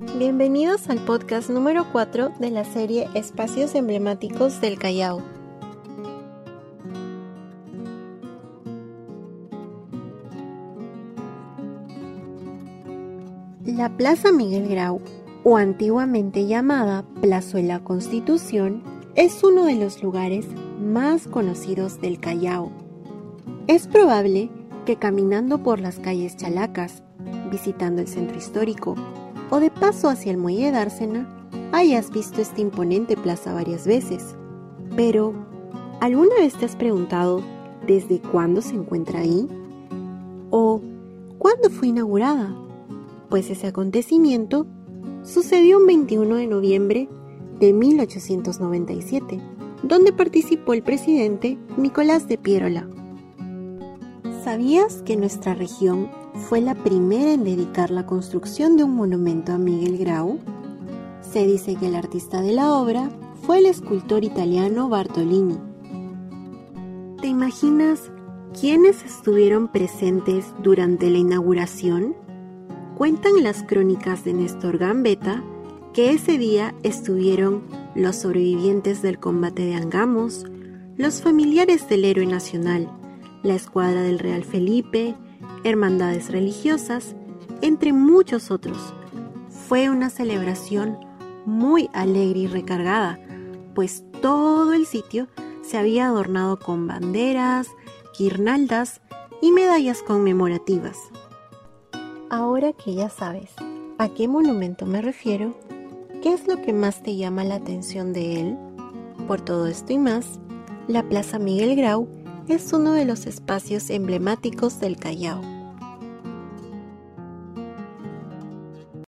Bienvenidos al podcast número 4 de la serie Espacios Emblemáticos del Callao. La Plaza Miguel Grau, o antiguamente llamada Plazuela Constitución, es uno de los lugares más conocidos del Callao. Es probable que caminando por las calles Chalacas, visitando el centro histórico o de paso hacia el muelle de Dársena, hayas visto esta imponente plaza varias veces. Pero, ¿alguna vez te has preguntado desde cuándo se encuentra ahí? ¿O cuándo fue inaugurada? Pues ese acontecimiento sucedió un 21 de noviembre de 1897, donde participó el presidente Nicolás de Pierola. ¿Sabías que nuestra región fue la primera en dedicar la construcción de un monumento a Miguel Grau? Se dice que el artista de la obra fue el escultor italiano Bartolini. ¿Te imaginas quiénes estuvieron presentes durante la inauguración? Cuentan las crónicas de Néstor Gambetta que ese día estuvieron los sobrevivientes del combate de Angamos, los familiares del héroe nacional, la escuadra del Real Felipe, hermandades religiosas, entre muchos otros. Fue una celebración muy alegre y recargada, pues todo el sitio se había adornado con banderas, guirnaldas y medallas conmemorativas. Ahora que ya sabes a qué monumento me refiero, ¿qué es lo que más te llama la atención de él? Por todo esto y más, la Plaza Miguel Grau es uno de los espacios emblemáticos del Callao.